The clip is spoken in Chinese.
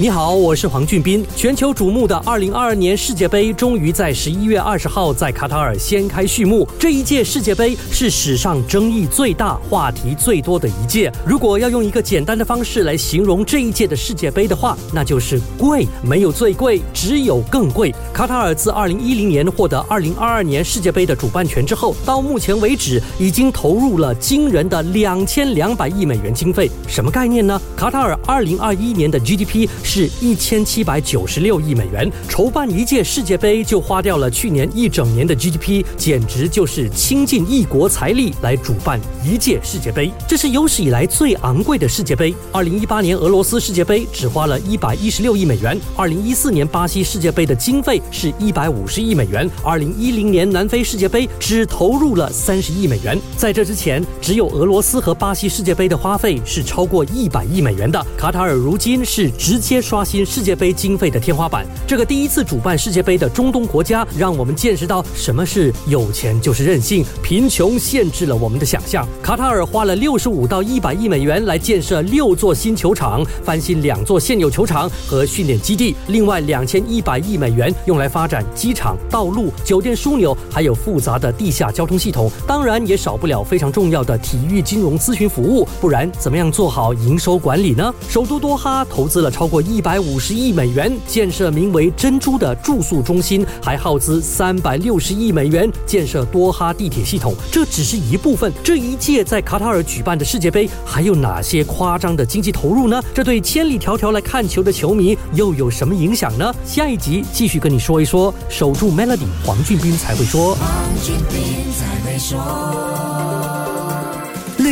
你好，我是黄俊斌。全球瞩目的二零二二年世界杯终于在十一月二十号在卡塔尔掀开序幕。这一届世界杯是史上争议最大、话题最多的一届。如果要用一个简单的方式来形容这一届的世界杯的话，那就是贵。没有最贵，只有更贵。卡塔尔自二零一零年获得二零二二年世界杯的主办权之后，到目前为止已经投入了惊人的两千两百亿美元经费。什么概念呢？卡塔尔二零二一年的 GDP。是一千七百九十六亿美元，筹办一届世界杯就花掉了去年一整年的 GDP，简直就是倾尽一国财力来主办一届世界杯，这是有史以来最昂贵的世界杯。二零一八年俄罗斯世界杯只花了一百一十六亿美元，二零一四年巴西世界杯的经费是一百五十亿美元，二零一零年南非世界杯只投入了三十亿美元。在这之前，只有俄罗斯和巴西世界杯的花费是超过一百亿美元的。卡塔尔如今是直接。刷新世界杯经费的天花板，这个第一次主办世界杯的中东国家，让我们见识到什么是有钱就是任性，贫穷限制了我们的想象。卡塔尔花了六十五到一百亿美元来建设六座新球场，翻新两座现有球场和训练基地，另外两千一百亿美元用来发展机场、道路、酒店枢纽，还有复杂的地下交通系统，当然也少不了非常重要的体育金融咨询服务，不然怎么样做好营收管理呢？首都多哈投资了超过。一一百五十亿美元建设名为“珍珠”的住宿中心，还耗资三百六十亿美元建设多哈地铁系统。这只是一部分。这一届在卡塔尔举办的世界杯还有哪些夸张的经济投入呢？这对千里迢迢来看球的球迷又有什么影响呢？下一集继续跟你说一说。守住 Melody，黄俊斌才会说。屡